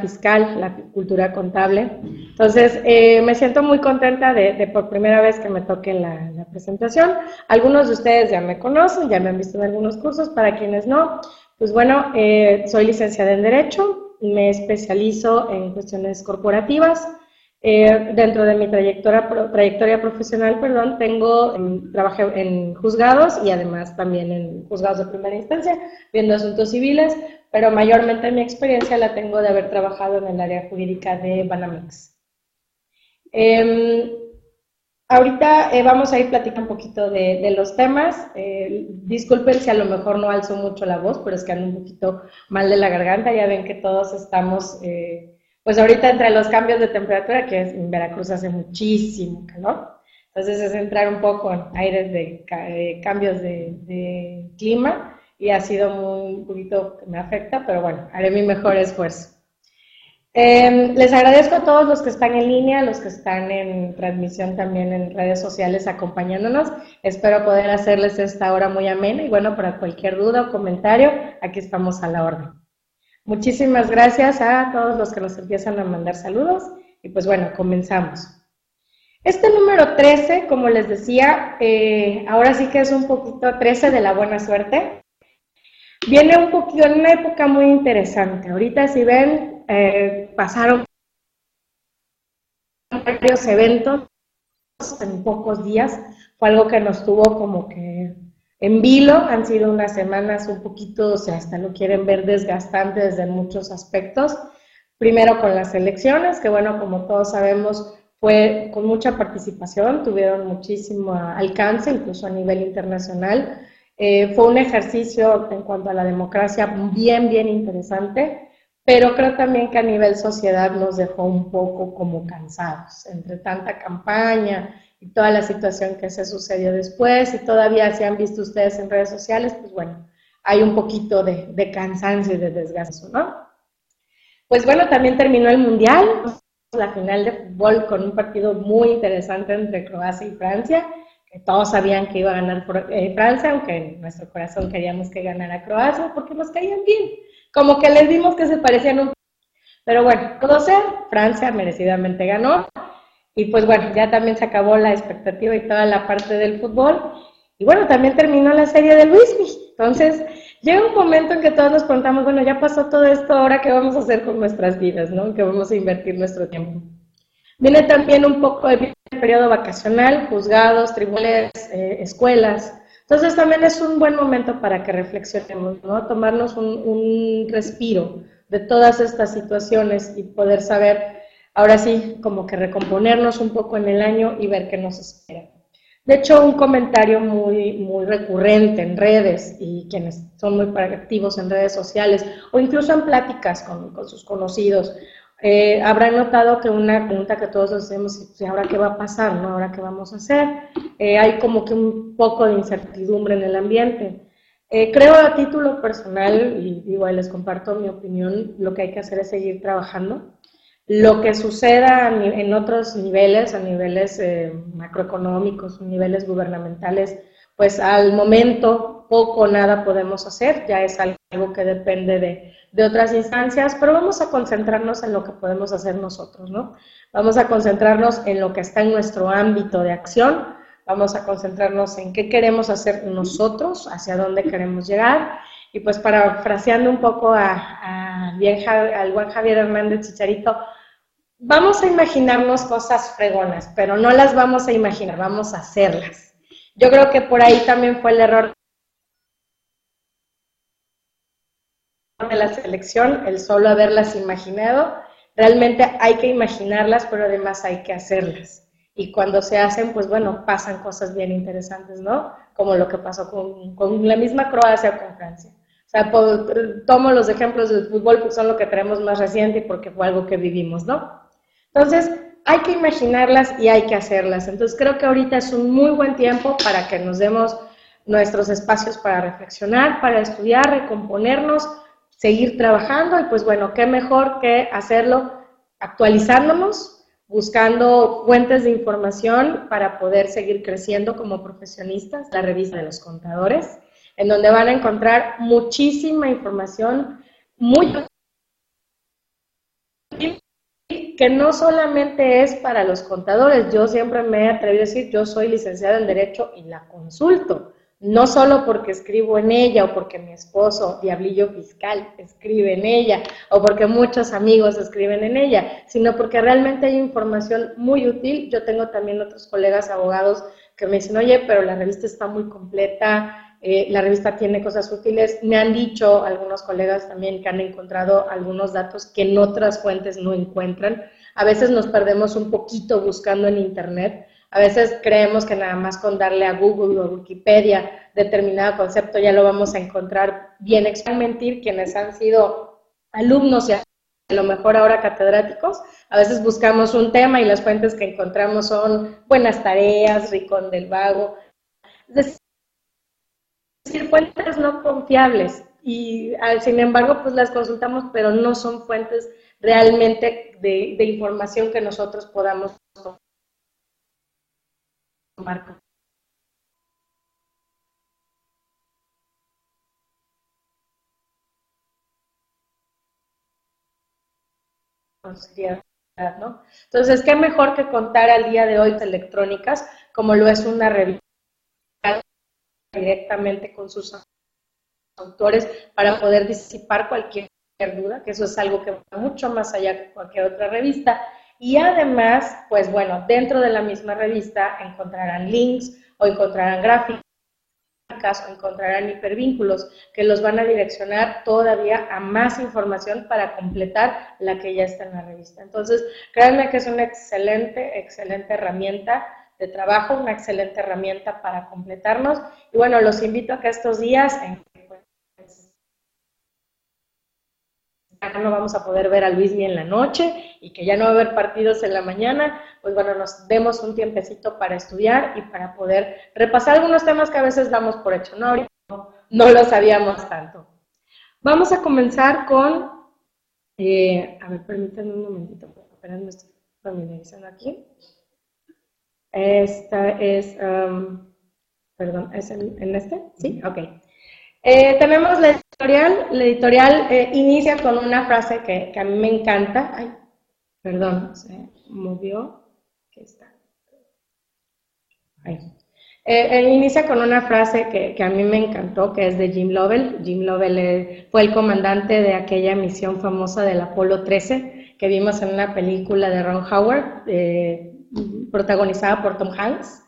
fiscal, la cultura contable. Entonces, eh, me siento muy contenta de, por primera vez que me toque la, presentación. Algunos de ustedes ya me conocen, ya me han visto en algunos cursos, para quienes no, pues bueno, eh, soy licenciada en Derecho, me especializo en cuestiones corporativas. Eh, dentro de mi trayectoria, trayectoria profesional, perdón, tengo, em, trabajé en juzgados y además también en juzgados de primera instancia, viendo asuntos civiles, pero mayormente mi experiencia la tengo de haber trabajado en el área jurídica de Banamex. Em, ahorita eh, vamos a ir platicando un poquito de, los temas. Eh, disculpen si a lo mejor no alzo mucho la voz, pero es que ando un poquito mal de la garganta. Ya ven que todos estamos, eh, pues ahorita entre los cambios de temperatura, que en Veracruz hace muchísimo calor. Entonces es entrar un poco en aires de cambios de, de clima y ha sido un poquito que me afecta, pero bueno, haré mi mejor esfuerzo. Em, les agradezco a todos los que están en línea, los que están en transmisión también en redes sociales acompañándonos. Espero poder hacerles esta hora muy amena y bueno, para cualquier duda o comentario, aquí estamos a la orden. Muchísimas gracias a todos los que nos empiezan a mandar saludos y pues bueno, comenzamos. Este número 13, como les decía, eh, ahora sí que es un poquito 13 de la buena suerte viene un poquito en una época muy interesante. Ahorita si ven, eh, pasaron varios eventos en pocos días. Fue algo que nos tuvo como que en vilo. Han sido unas semanas un poquito, o sea, hasta lo quieren ver desgastantes desde muchos aspectos. Primero con las elecciones, que bueno, como todos sabemos, fue con mucha participación, tuvieron muchísimo alcance, incluso a nivel internacional. Eh, fue un ejercicio en cuanto a la democracia bien, bien interesante, pero creo también que a nivel sociedad nos dejó un poco como cansados entre tanta campaña y toda la situación que se sucedió después y todavía si han visto ustedes en redes sociales, pues bueno, hay un poquito de, de cansancio y de desgaste, ¿no? Pues bueno, también terminó el Mundial, la final de fútbol con un partido muy interesante entre Croacia y Francia todos sabían que iba a ganar eh, Francia, aunque en nuestro corazón queríamos que ganara Croacia porque nos caían bien. Como que les dimos que se parecían un Pero bueno, todo sea, Francia merecidamente ganó. Y pues bueno, ya también se acabó la expectativa y toda la parte del fútbol. Y bueno, también terminó la serie de Luismi. Entonces, llega un momento en que todos nos preguntamos, bueno, ya pasó todo esto, ahora qué vamos a hacer con nuestras vidas, ¿no? qué vamos a invertir nuestro tiempo. Viene también un poco el periodo vacacional, juzgados, tribunales, eh, escuelas. Entonces también es un buen momento para que reflexionemos, ¿no? Tomarnos un, un respiro de todas estas situaciones y poder saber, ahora sí, como que recomponernos un poco en el año y ver qué nos espera. De hecho, un comentario muy, muy recurrente en redes y quienes son muy activos en redes sociales o incluso en pláticas con, con sus conocidos eh, habrán notado que una pregunta que todos hacemos es, ¿ahora qué va a pasar? ¿no? ¿Ahora qué vamos a hacer? Eh, hay como que un poco de incertidumbre en el ambiente. Eh, creo a título personal, y igual les comparto mi opinión, lo que hay que hacer es seguir trabajando. Lo que suceda en otros niveles, a niveles macroeconómicos, niveles gubernamentales, pues al momento poco o nada podemos hacer, ya es algo que depende de, de, otras instancias, pero vamos a concentrarnos en lo que podemos hacer nosotros, ¿no? Vamos a concentrarnos en lo que está en nuestro ámbito de acción, vamos a concentrarnos en qué queremos hacer nosotros, hacia dónde queremos llegar, y pues parafraseando un poco a, al buen Javier Hernández Chicharito, vamos a imaginarnos cosas fregonas, pero no las vamos a imaginar, vamos a hacerlas. Yo creo que por ahí también fue el error de la selección, el solo haberlas imaginado. Realmente hay que imaginarlas, pero además hay que hacerlas. Y cuando se hacen, pues bueno, pasan cosas bien interesantes, ¿no? Como lo que pasó con, con la misma Croacia o con Francia. O sea, tomo los ejemplos del fútbol porque son lo que tenemos más reciente y porque fue algo que vivimos, ¿no? Entonces, hay que imaginarlas y hay que hacerlas. Entonces creo que ahorita es un muy buen tiempo para que nos demos nuestros espacios para reflexionar, para estudiar, recomponernos, seguir trabajando y pues bueno, qué mejor que hacerlo actualizándonos, buscando fuentes de información para poder seguir creciendo como profesionistas, la revista de los contadores, en donde van a encontrar muchísima información muy que no solamente es para los contadores, yo siempre me he atrevido a decir, yo soy licenciada en Derecho y la consulto, no solo porque escribo en ella o porque mi esposo, Diablillo Fiscal, escribe en ella o porque muchos amigos escriben en ella, sino porque realmente hay información muy útil. Yo tengo también otros colegas abogados que me dicen, oye, pero la revista está muy completa, eh, la revista tiene cosas útiles. Me han dicho algunos colegas también que han encontrado algunos datos que en otras fuentes no encuentran. A veces nos perdemos un poquito buscando en Internet. A veces creemos que nada más con darle a Google o Wikipedia determinado concepto ya lo vamos a encontrar bien. mentir quienes han sido alumnos y a lo mejor ahora catedráticos, a veces buscamos un tema y las fuentes que encontramos son Buenas Tareas, Ricón del Vago. Es decir, fuentes no confiables y ah, sin embargo pues las consultamos, pero no son fuentes realmente de, de información que nosotros podamos tomar. ¿no? Entonces, ¿qué mejor que contar al día de hoy electrónicas como lo es una revista directamente con sus autores para poder disipar cualquier duda, que eso es algo que va mucho más allá que cualquier otra revista. Y además, pues bueno, dentro de la misma revista encontrarán links o encontrarán gráficas o encontrarán hipervínculos que los van a direccionar todavía a más información para completar la que ya está en la revista. Entonces, créanme que es una excelente, excelente herramienta de trabajo, una excelente herramienta para completarnos. Y bueno, los invito a que estos días, en ya no vamos a poder ver a Luis ni en la noche y que ya no va a haber partidos en la mañana, pues bueno, nos demos un tiempecito para estudiar y para poder repasar algunos temas que a veces damos por hecho, ¿no? Ahorita no, lo sabíamos tanto. Vamos a comenzar con, eh, a ver, permítanme un momentito, esperen, estoy familiarizando aquí. Esta es, um, perdón, ¿es en, este? Sí, ok. Eh, tenemos la editorial. La editorial eh, inicia con una frase que, a mí me encanta. Ay, perdón, se movió. Aquí está. Ahí. Eh, inicia con una frase que, que, a mí me encantó, que es de Jim Lovell. Jim Lovell fue el comandante de aquella misión famosa del Apolo 13 que vimos en una película de Ron Howard protagonizada por Tom Hanks,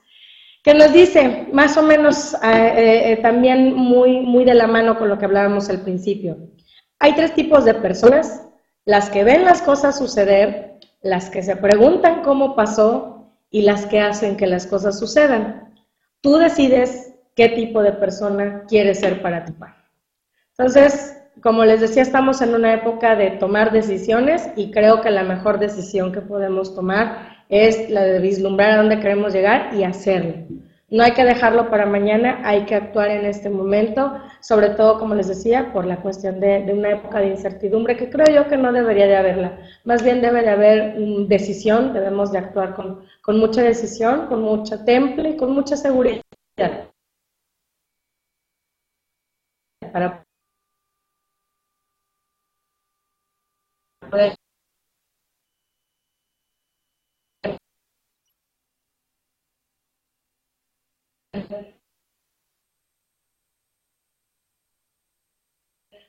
que nos dice, más o menos eh, eh, eh, también muy, muy de la mano con lo que hablábamos al principio. Hay tres tipos de personas, las que ven las cosas suceder, las que se preguntan cómo pasó y las que hacen que las cosas sucedan. Tú decides qué tipo de persona quieres ser para tu padre. Entonces, como les decía, estamos en una época de tomar decisiones y creo que la mejor decisión que podemos tomar es la de vislumbrar a dónde queremos llegar y hacerlo. No hay que dejarlo para mañana, hay que actuar en este momento, sobre todo, como les decía, por la cuestión de, una época de incertidumbre que creo yo que no debería de haberla. Más bien debe de haber decisión, debemos de actuar con, con mucha decisión, con mucha temple y con mucha seguridad. Para poder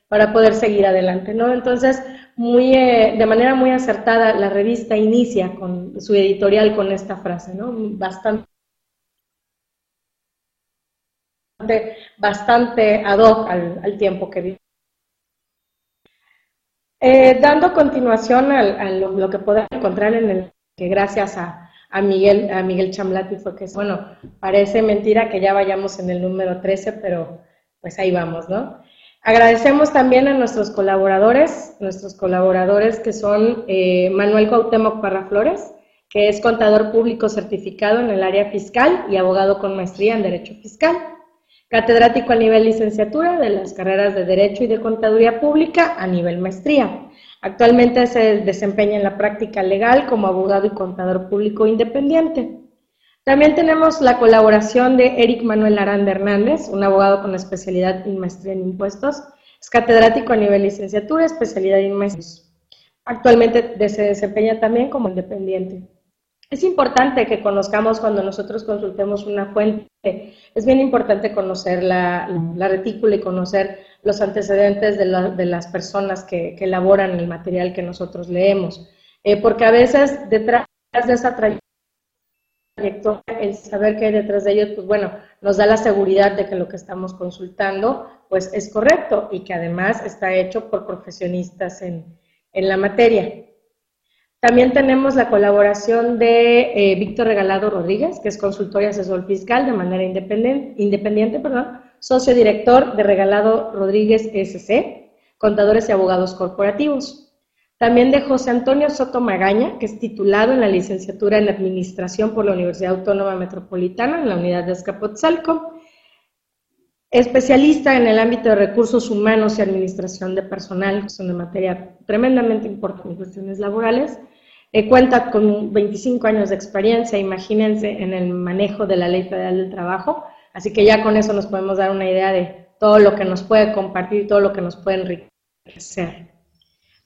para poder seguir adelante, ¿no? Entonces, muy, eh, de manera muy acertada, la revista inicia con su editorial con esta frase, ¿no? Bastante bastante ad hoc al, tiempo que vive. Eh, dando continuación a, lo, que podemos encontrar en el que gracias a, a, Miguel, a Miguel Chamlati fue que, bueno, parece mentira que ya vayamos en el número 13, pero pues ahí vamos, ¿no? Agradecemos también a nuestros colaboradores, nuestros colaboradores que son eh, Manuel Cuauhtémoc Parraflores, que es contador público certificado en el área fiscal y abogado con maestría en Derecho Fiscal, catedrático a nivel licenciatura de las carreras de Derecho y de Contaduría Pública a nivel maestría. Actualmente se desempeña en la práctica legal como abogado y contador público independiente. También tenemos la colaboración de Eric Manuel Aranda Hernández, un abogado con especialidad en maestría en impuestos. Es catedrático a nivel licenciatura, especialidad en maestría. actualmente se desempeña también como independiente. Es importante que conozcamos cuando nosotros consultemos una fuente, es bien importante conocer la, retícula y conocer los antecedentes de, las personas que, elaboran el material que nosotros leemos, eh, porque a veces detrás de esa trayectoria, el saber que hay detrás de ellos, pues bueno, nos da la seguridad de que lo que estamos consultando pues es correcto y que además está hecho por profesionistas en, en la materia. También tenemos la colaboración de eh, Víctor Regalado Rodríguez, que es consultor y asesor fiscal de manera independiente, independiente perdón, socio director de Regalado Rodríguez SC, contadores y abogados corporativos. También de José Antonio Soto Magaña, que es titulado en la licenciatura en Administración por la Universidad Autónoma Metropolitana en la unidad de Escapotzalco, especialista en el ámbito de recursos humanos y administración de personal, que son de materia tremendamente importante en cuestiones laborales, eh, cuenta con 25 años de experiencia, imagínense, en el manejo de la Ley Federal del Trabajo, así que ya con eso nos podemos dar una idea de todo lo que nos puede compartir, todo lo que nos puede enriquecer.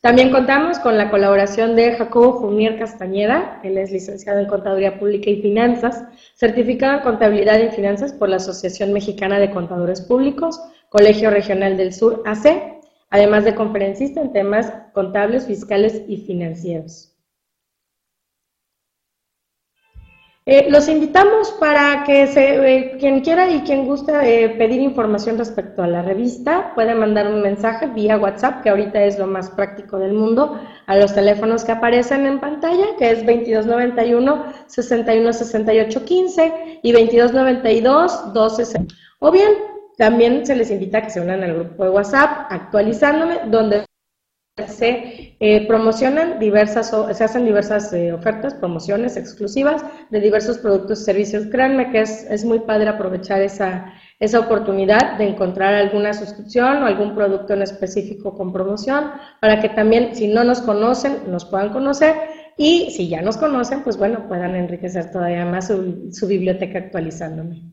También contamos con la colaboración de Jacobo Fumier Castañeda, él es licenciado en Contaduría Pública y Finanzas, certificado en Contabilidad y Finanzas por la Asociación Mexicana de Contadores Públicos, Colegio Regional del Sur, AC, además de conferencista en temas contables, fiscales y financieros. Eh, los invitamos para que se, eh, quien quiera y quien guste eh, pedir información respecto a la revista, puede mandar un mensaje vía WhatsApp, que ahorita es lo más práctico del mundo, a los teléfonos que aparecen en pantalla, que es 2291 616815 y 2292 12 O bien, también se les invita a que se unan al grupo de WhatsApp, actualizándome, donde se eh, promocionan diversas, se hacen diversas eh, ofertas, promociones exclusivas de diversos productos y servicios. Créanme que es, es muy padre aprovechar esa, esa oportunidad de encontrar alguna suscripción o algún producto en específico con promoción para que también, si no nos conocen, nos puedan conocer y si ya nos conocen, pues bueno, puedan enriquecer todavía más su, su biblioteca actualizándome.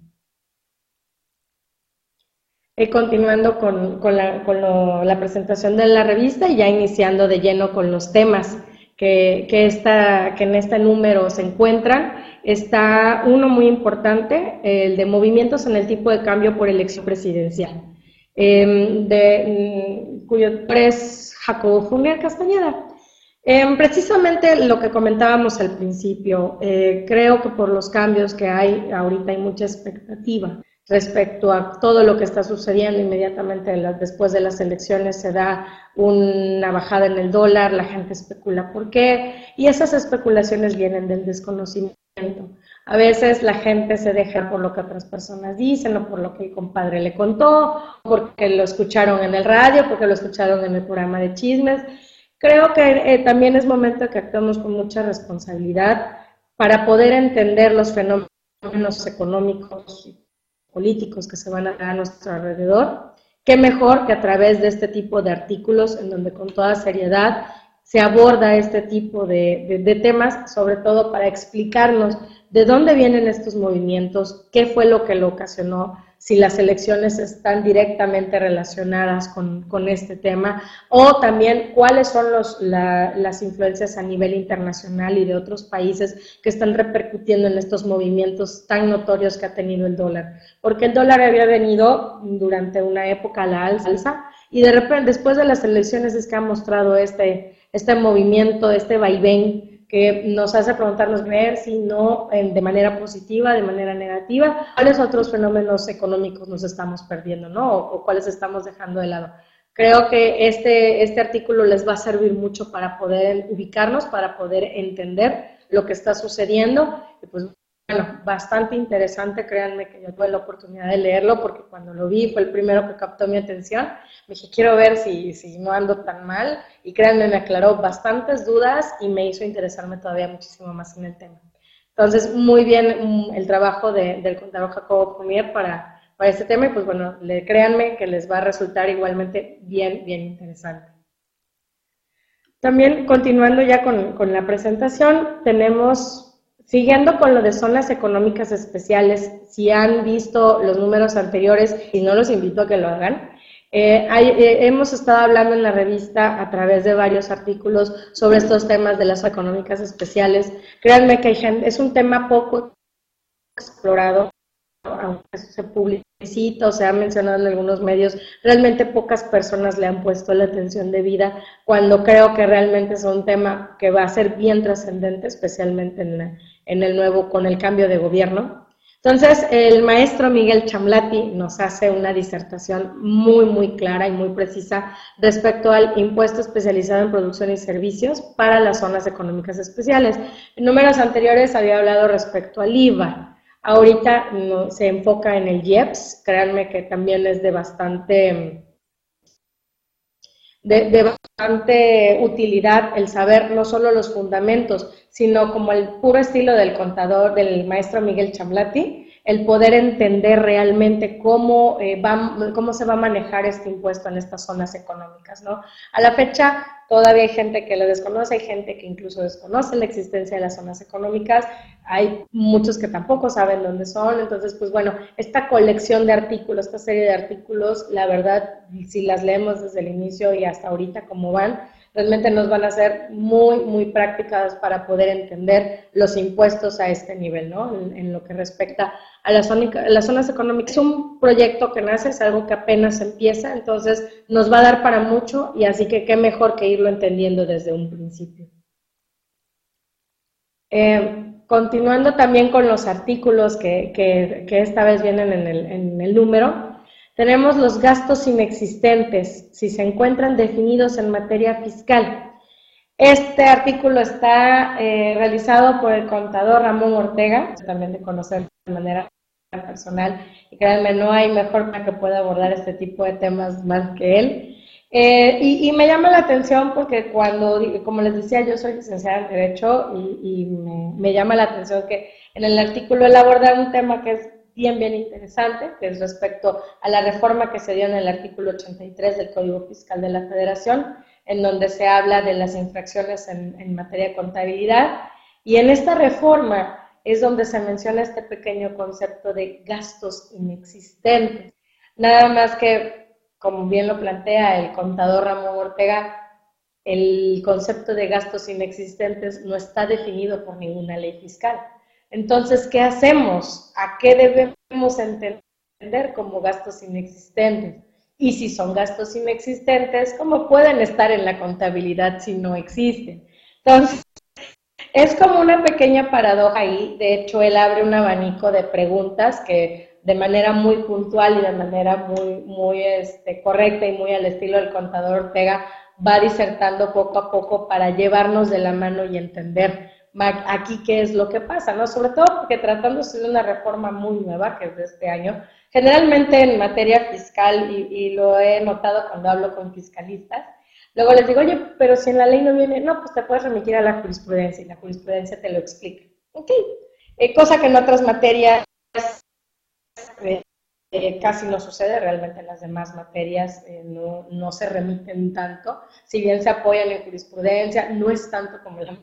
Eh, continuando con, la, presentación de la revista y ya iniciando de lleno con los temas que, que, que en este número se encuentran. Está uno muy importante, el de movimientos en el tipo de cambio por elección presidencial, em, de, mm, es Jacobo Fumier Castañeda. Em, precisamente lo que comentábamos al principio, eh, creo que por los cambios que hay, ahorita hay mucha expectativa respecto a todo lo que está sucediendo inmediatamente después de las elecciones, se da una bajada en el dólar, la gente especula por qué, y esas especulaciones vienen del desconocimiento. A veces la gente se deja por lo que otras personas dicen o por lo que el compadre le contó, porque lo escucharon en el radio, porque lo escucharon en el programa de chismes. Creo que eh, también es momento que actuemos con mucha responsabilidad para poder entender los fenómenos económicos políticos que se van a dar a nuestro alrededor, qué mejor que a través de este tipo de artículos en donde con toda seriedad se aborda este tipo de, de, temas, sobre todo para explicarnos de dónde vienen estos movimientos, qué fue lo que lo ocasionó, si las elecciones están directamente relacionadas con, con este tema, o también cuáles son los, las influencias a nivel internacional y de otros países que están repercutiendo en estos movimientos tan notorios que ha tenido el dólar. Porque el dólar había venido durante una época a la alza y de repente después de las elecciones es que ha mostrado este, este movimiento, este vaivén que nos hace preguntarnos ver si no de manera positiva, de manera negativa, cuáles otros fenómenos económicos nos estamos perdiendo, ¿no? O, cuáles estamos dejando de lado. Creo que este, este artículo les va a servir mucho para poder ubicarnos, para poder entender lo que está sucediendo. Pues bueno, bastante interesante, créanme que yo tuve la oportunidad de leerlo porque cuando lo vi fue el primero que captó mi atención. Me dije, quiero ver si, si no ando tan mal y créanme, me aclaró bastantes dudas y me hizo interesarme todavía muchísimo más en el tema. Entonces, muy bien mm, el trabajo del contador Jacobo Pumier para, para este tema y pues bueno, le, créanme que les va a resultar igualmente bien, bien interesante. También continuando ya con, con la presentación, tenemos Siguiendo con lo de zonas económicas especiales, si han visto los números anteriores, y no los invito a que lo hagan, Eh, eh, hemos estado hablando en la revista a través de varios artículos sobre estos temas de las económicas especiales. Créanme que es un tema poco explorado, aunque se publicita o se ha mencionado en algunos medios, realmente pocas personas le han puesto la atención debida cuando creo que realmente es un tema que va a ser bien trascendente, especialmente en, en el nuevo, con el cambio de gobierno. Entonces, el maestro Miguel Chamlati nos hace una disertación muy, muy clara y muy precisa respecto al impuesto especializado en producción y servicios para las zonas económicas especiales. En números anteriores había hablado respecto al IVA. Ahorita no, se enfoca en el IEPS, créanme que también es de bastante de, bastante utilidad el saber no solo los fundamentos, sino como el puro estilo del contador, del maestro Miguel Chamlati, el poder entender realmente cómo, eh, va, cómo se va a manejar este impuesto en estas zonas económicas, ¿no? A la fecha todavía hay gente que lo desconoce, hay gente que incluso desconoce la existencia de las zonas económicas, hay muchos que tampoco saben dónde son, entonces, pues bueno, esta colección de artículos, esta serie de artículos, la verdad, si las leemos desde el inicio y hasta ahorita como van, realmente nos van a ser muy, muy prácticas para poder entender los impuestos a este nivel, ¿no? En, lo que respecta a las, zonas económicas. Es un proyecto que nace, es algo que apenas empieza, entonces nos va a dar para mucho y así que qué mejor que irlo entendiendo desde un principio. Eh, continuando también con los artículos que, que, esta vez vienen en el número, tenemos los gastos inexistentes, si se encuentran definidos en materia fiscal. Este artículo está eh, realizado por el contador Ramón Ortega, también de conocer de manera personal, y créanme, no hay mejor para que pueda abordar este tipo de temas más que él. Eh, y, me llama la atención porque cuando, como les decía, yo soy licenciada en Derecho y, me, llama la atención que en el artículo él aborda un tema que es bien, bien interesante, que es respecto a la reforma que se dio en el artículo 83 del Código Fiscal de la Federación, en donde se habla de las infracciones en, materia de contabilidad. Y en esta reforma es donde se menciona este pequeño concepto de gastos inexistentes. Nada más que, como bien lo plantea el contador Ramón Ortega, el concepto de gastos inexistentes no está definido por ninguna ley fiscal. Entonces, ¿qué hacemos? ¿A qué debemos entender como gastos inexistentes? Y si son gastos inexistentes, ¿cómo pueden estar en la contabilidad si no existen? Entonces, es como una pequeña paradoja ahí. De hecho, él abre un abanico de preguntas que de manera muy puntual y de manera muy, muy este, correcta y muy al estilo del contador Ortega va disertando poco a poco para llevarnos de la mano y entender aquí qué es lo que pasa, ¿no? Sobre todo porque tratándose de una reforma muy nueva, que es de este año, generalmente en materia fiscal, y, lo he notado cuando hablo con fiscalistas, luego les digo, oye, pero si en la ley no viene, no, pues te puedes remitir a la jurisprudencia y la jurisprudencia te lo explica. Ok, eh, cosa que en otras materias eh, eh, casi no sucede, realmente en las demás materias no, no se remiten tanto, si bien se apoyan en jurisprudencia, no es tanto como la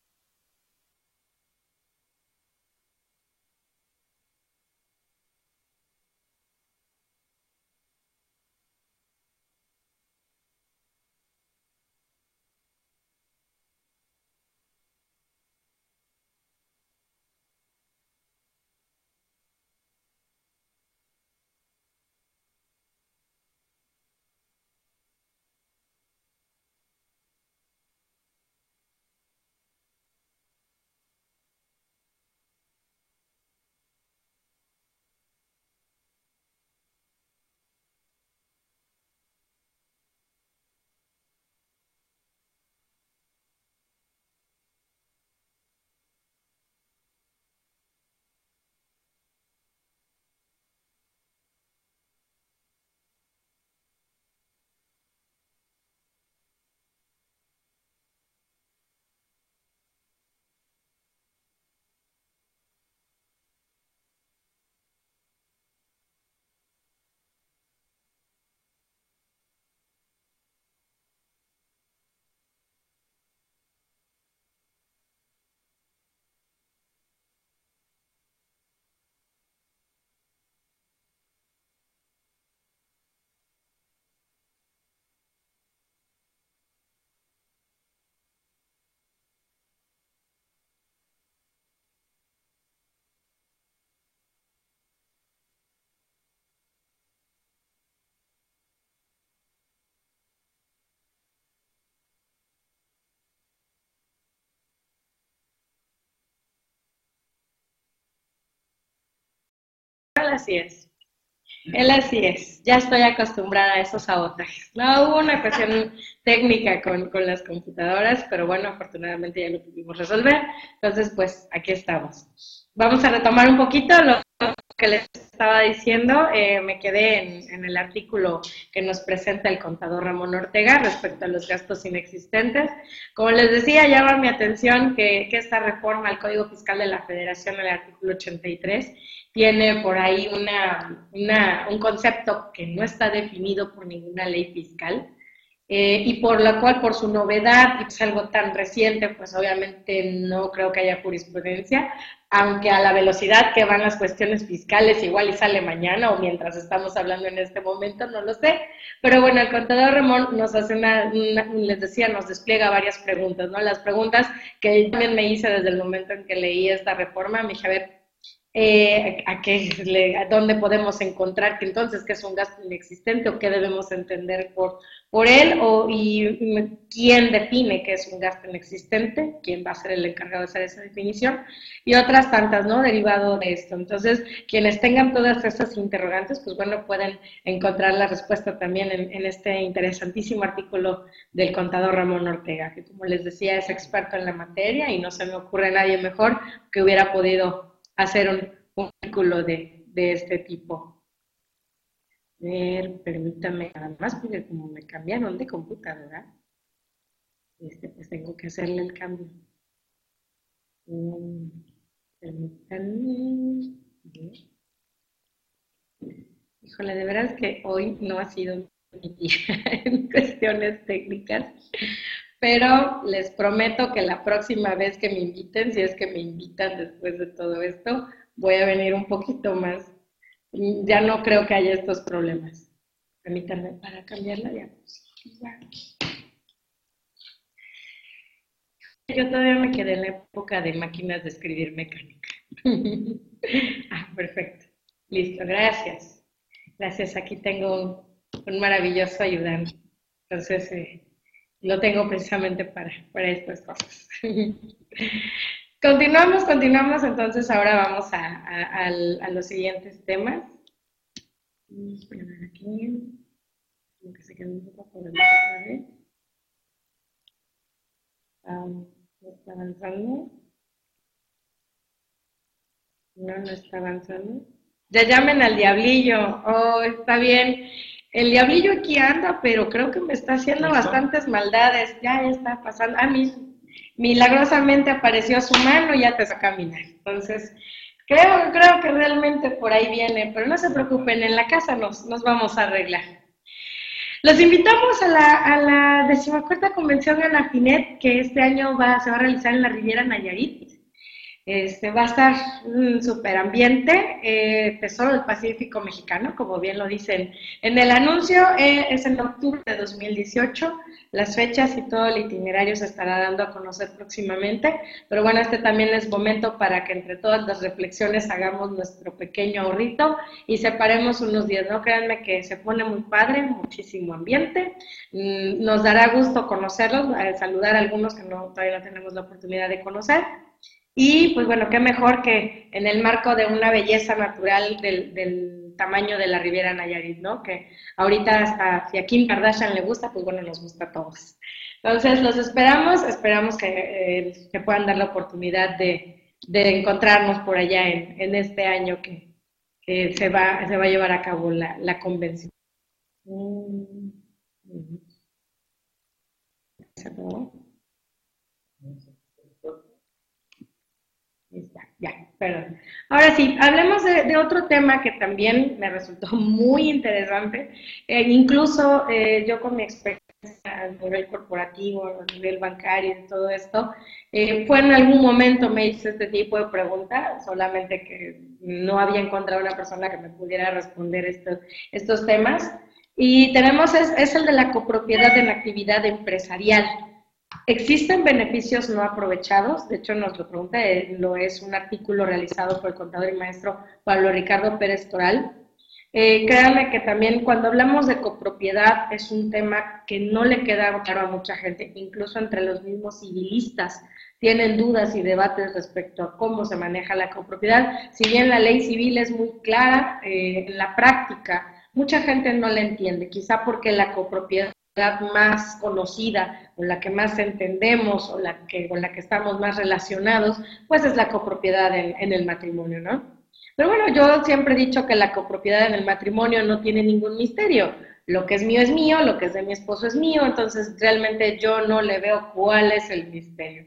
así es. Él así es. Ya estoy acostumbrada a esos sabotajes. No hubo una cuestión técnica con, con, las computadoras, pero bueno, afortunadamente ya lo pudimos resolver. Entonces, pues aquí estamos. Vamos a retomar un poquito lo que les estaba diciendo, eh, me quedé en, el artículo que nos presenta el contador Ramón Ortega respecto a los gastos inexistentes. Como les decía, llama mi atención que, esta reforma al Código Fiscal de la Federación, el artículo 83, tiene por ahí una, un concepto que no está definido por ninguna ley fiscal. Eh, y por la cual, por su novedad, y es algo tan reciente, pues obviamente no creo que haya jurisprudencia, aunque a la velocidad que van las cuestiones fiscales igual y sale mañana o mientras estamos hablando en este momento, no lo sé. Pero bueno, el contador Ramón nos hace una, les decía, nos despliega varias preguntas, ¿no? Las preguntas que yo también me hice desde el momento en que leí esta reforma, me dije, a ver, eh, a, qué, a dónde podemos encontrar que entonces que es un gasto inexistente o qué debemos entender por, por él o y quién define qué es un gasto inexistente, quién va a ser el encargado de hacer esa definición y otras tantas, ¿no? Derivado de esto. Entonces, quienes tengan todas estas interrogantes, pues bueno, pueden encontrar la respuesta también en, este interesantísimo artículo del contador Ramón Ortega, que como les decía es experto en la materia y no se me ocurre nadie mejor que hubiera podido hacer un, artículo de, de, este tipo. Ver, permítame nada más, porque como me cambiaron de computadora, este, pues tengo que hacerle el cambio. Um, permítanme. Híjole, de veras que hoy no ha sido mi día en cuestiones técnicas, pero les prometo que la próxima vez que me inviten, si es que me invitan después de todo esto, voy a venir un poquito más. Ya no creo que haya estos problemas. Permítanme para cambiar la diapositiva. Yo todavía me quedé en la época de máquinas de escribir mecánica. ah, perfecto. Listo, gracias. Gracias, aquí tengo un, maravilloso ayudante. Entonces, eh, lo tengo precisamente para, para estas cosas. continuamos, continuamos, entonces ahora vamos a, a, los siguientes temas. Vamos a aquí, como que se quedó un poco por otra vez. Um, ¿Está avanzando? No, no está avanzando. Ya llamen al diablillo. Oh, está bien. El diablillo aquí anda, pero creo que me está haciendo bastantes maldades. Ya está pasando. Ah, mí, milagrosamente apareció su mano y ya te a caminar. Entonces, creo, creo que realmente por ahí viene, pero no se preocupen, en la casa nos, nos vamos a arreglar. Los invitamos a la, a la decimacuarta convención de Anafinet, que este año va, se va a realizar en la Riviera Nayarit. Este, va a estar un super ambiente, eh, Tesoro del Pacífico Mexicano, como bien lo dicen en el anuncio, eh, es en octubre de 2018. Las fechas y todo el itinerario se estará dando a conocer próximamente, pero bueno, este también es momento para que entre todas las reflexiones hagamos nuestro pequeño ahorrito y separemos unos días. No créanme que se pone muy padre, muchísimo ambiente. Mm, nos dará gusto conocerlos, saludar a algunos que no, todavía no tenemos la oportunidad de conocer. Y pues bueno, qué mejor que en el marco de una belleza natural del, tamaño de la Riviera Nayarit, ¿no? Que ahorita hasta si a Kim Kardashian le gusta, pues bueno, nos gusta a todos. Entonces, los esperamos, esperamos que, eh, puedan dar la oportunidad de, encontrarnos por allá en, este año que, se, va, se va a llevar a cabo la, la convención. Mm, perdón. Ahora sí, hablemos de, otro tema que también me resultó muy interesante. Eh, incluso eh, yo con mi experiencia a nivel corporativo, a nivel bancario y todo esto, eh, fue en algún momento me hice este tipo de preguntas, solamente que no había encontrado una persona que me pudiera responder estos, estos temas. Y tenemos, es, es el de la copropiedad en actividad empresarial. Existen beneficios no aprovechados, de hecho nos lo pregunta, eh, lo es un artículo realizado por el contador y maestro Pablo Ricardo Pérez Toral. Eh, créanme que también cuando hablamos de copropiedad es un tema que no le queda claro a mucha gente, incluso entre los mismos civilistas tienen dudas y debates respecto a cómo se maneja la copropiedad. Si bien la ley civil es muy clara, eh, en la práctica mucha gente no la entiende, quizá porque la copropiedad más conocida o la que más entendemos o la que, con la que estamos más relacionados, pues es la copropiedad en, el matrimonio, ¿no? Pero bueno, yo siempre he dicho que la copropiedad en el matrimonio no tiene ningún misterio. Lo que es mío es mío, lo que es de mi esposo es mío, entonces realmente yo no le veo cuál es el misterio.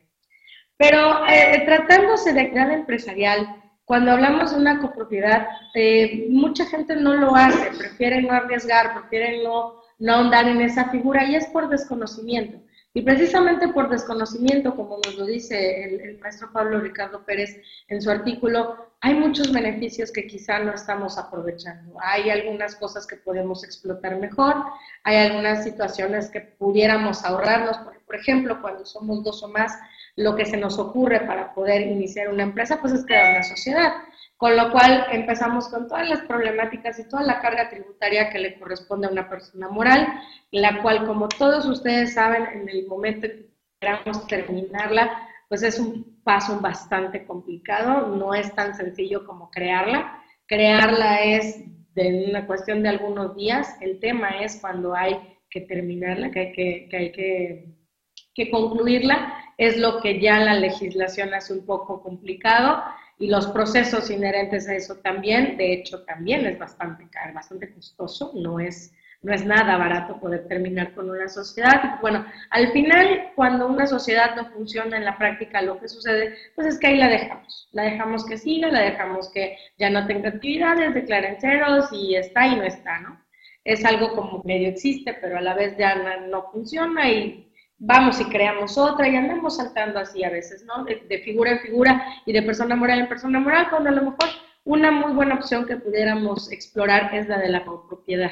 Pero eh, tratándose de gran empresarial, cuando hablamos de una copropiedad, eh, mucha gente no lo hace, prefieren no arriesgar, prefieren no no ahondar en esa figura y es por desconocimiento. Y precisamente por desconocimiento, como nos lo dice el, maestro Pablo Ricardo Pérez en su artículo, hay muchos beneficios que quizá no estamos aprovechando. Hay algunas cosas que podemos explotar mejor, hay algunas situaciones que pudiéramos ahorrarnos, por, por ejemplo, cuando somos dos o más, lo que se nos ocurre para poder iniciar una empresa, pues es crear una sociedad. Con lo cual empezamos con todas las problemáticas y toda la carga tributaria que le corresponde a una persona moral, la cual, como todos ustedes saben, en el momento en que queramos terminarla, pues es un paso bastante complicado, no es tan sencillo como crearla. Crearla es de una cuestión de algunos días, el tema es cuando hay que terminarla, que hay que, que, hay que, que concluirla, es lo que ya la legislación hace un poco complicado y los procesos inherentes a eso también, de hecho, también es bastante caro, bastante costoso, no es, no es nada barato poder terminar con una sociedad. Bueno, al final, cuando una sociedad no funciona en la práctica, lo que sucede, pues es que ahí la dejamos, la dejamos que siga, la dejamos que ya no tenga actividades, declaren ceros y está y no está, ¿no? Es algo como medio existe, pero a la vez ya no, no funciona y vamos y creamos otra y andamos saltando así a veces, ¿no? De, figura en figura y de persona moral en persona moral, cuando a lo mejor una muy buena opción que pudiéramos explorar es la de la copropiedad.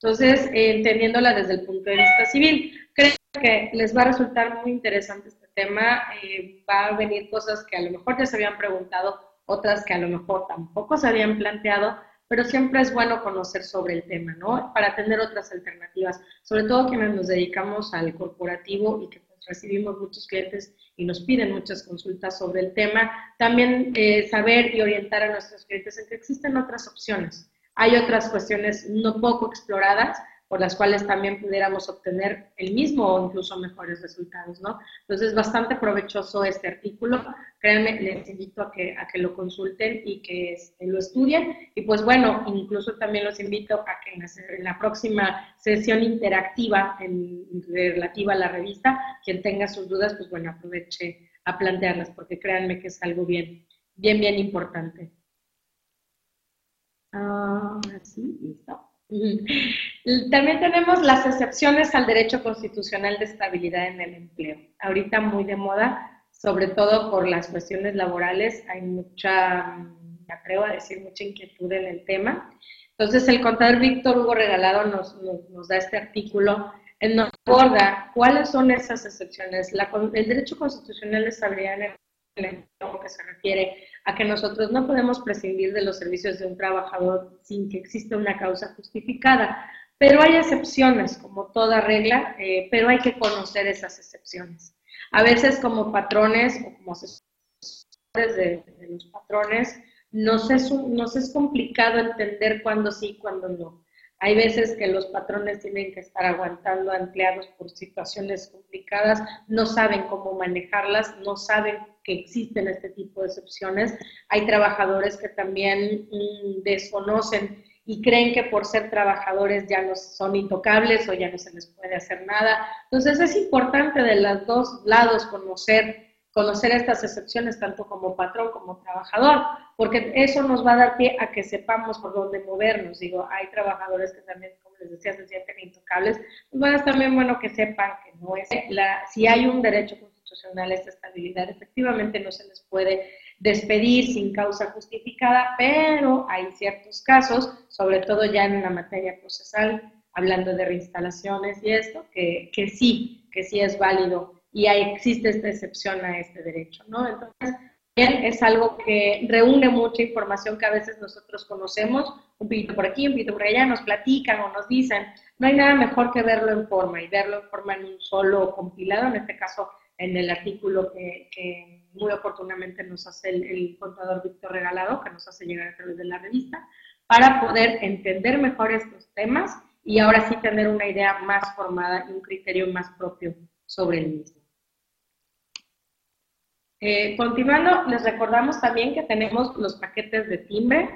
Entonces, eh, entendiéndola desde el punto de vista civil, creo que les va a resultar muy interesante este tema. Eh, va a venir cosas que a lo mejor ya se habían preguntado, otras que a lo mejor tampoco se habían planteado, pero siempre es bueno conocer sobre el tema, ¿no? Para tener otras alternativas, sobre todo quienes nos dedicamos al corporativo y que pues, recibimos muchos clientes y nos piden muchas consultas sobre el tema, también eh, saber y orientar a nuestros clientes en que existen otras opciones. Hay otras cuestiones no poco exploradas por las cuales también pudiéramos obtener el mismo o incluso mejores resultados, ¿no? Entonces, bastante provechoso este artículo. Créanme, les invito a que, a que lo consulten y que este, lo estudien. Y pues bueno, incluso también los invito a que en la, próxima sesión interactiva en, relativa a la revista, quien tenga sus dudas, pues bueno, aproveche a plantearlas, porque créanme que es algo bien, bien, bien importante. Ahora sí, listo. También tenemos las excepciones al derecho constitucional de estabilidad en el empleo. Ahorita muy de moda, sobre todo por las cuestiones laborales, hay mucha, me atrevo decir, mucha inquietud en el tema. Entonces, el contador Víctor Hugo Regalado nos, nos, da este artículo en nos aborda cuáles son esas excepciones. el derecho constitucional de estabilidad en el que se refiere a que nosotros no podemos prescindir de los servicios de un trabajador sin que exista una causa justificada. Pero hay excepciones, como toda regla, eh, pero hay que conocer esas excepciones. A veces como patrones o como asesores de, los patrones, nos es, nos es complicado entender cuándo sí y cuándo no. Hay veces que los patrones tienen que estar aguantando a empleados por situaciones complicadas, no saben cómo manejarlas, no saben que existen este tipo de excepciones. Hay trabajadores que también mm, desconocen y creen que por ser trabajadores ya no son intocables o ya no se les puede hacer nada. Entonces es importante de los dos lados conocer conocer estas excepciones tanto como patrón como trabajador, porque eso nos va a dar pie a que sepamos por dónde movernos. Digo, hay trabajadores que también, como les decía, se sienten intocables. Pues bueno, es también bueno que sepan que no es la, si hay un derecho constitucional a esta estabilidad, efectivamente no se les puede despedir sin causa justificada, pero hay ciertos casos, sobre todo ya en la materia procesal, hablando de reinstalaciones y esto, que, que sí, que sí es válido y ahí existe esta excepción a este derecho, ¿no? Entonces, es algo que reúne mucha información que a veces nosotros conocemos, un poquito por aquí, un poquito por allá, nos platican o nos dicen. No hay nada mejor que verlo en forma y verlo en forma en un solo compilado, en este caso en el artículo que, muy oportunamente nos hace el, el, contador Víctor Regalado, que nos hace llegar a través de la revista, para poder entender mejor estos temas y ahora sí tener una idea más formada y un criterio más propio sobre el mismo. Eh, continuando, les recordamos también que tenemos los paquetes de timbre,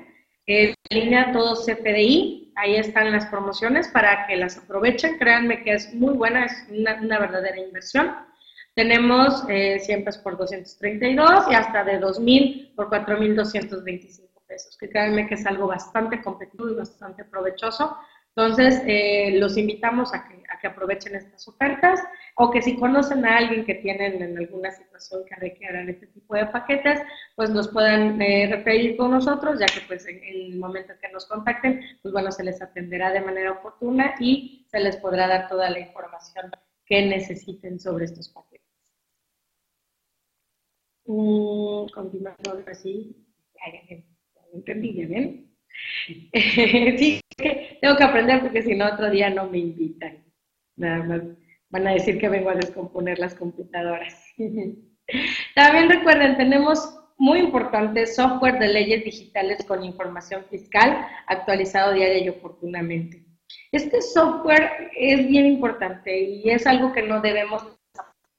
en línea todos CFDI, ahí están las promociones para que las aprovechen, créanme que es muy buena, es una, verdadera inversión. Tenemos eh, 100 pesos por 232 y hasta de 2.000 por 4.225 pesos, que créanme que es algo bastante competitivo y bastante provechoso. Entonces, eh, los invitamos a que, a que aprovechen estas ofertas o que si conocen a alguien que tienen en alguna situación que requieran este tipo de paquetes, pues nos puedan eh, referir con nosotros, ya que pues en, el momento que nos contacten, pues bueno, se les atenderá de manera oportuna y se les podrá dar toda la información que necesiten sobre estos paquetes. Mm, continuando así, ya, ya, ya, entendí, ¿ya ven? sí, tengo que aprender porque si no otro día no me invitan. Nada más van a decir que vengo a descomponer las computadoras. También recuerden, tenemos muy importante software de leyes digitales con información fiscal actualizado diaria y oportunamente. Este software es bien importante y es algo que no debemos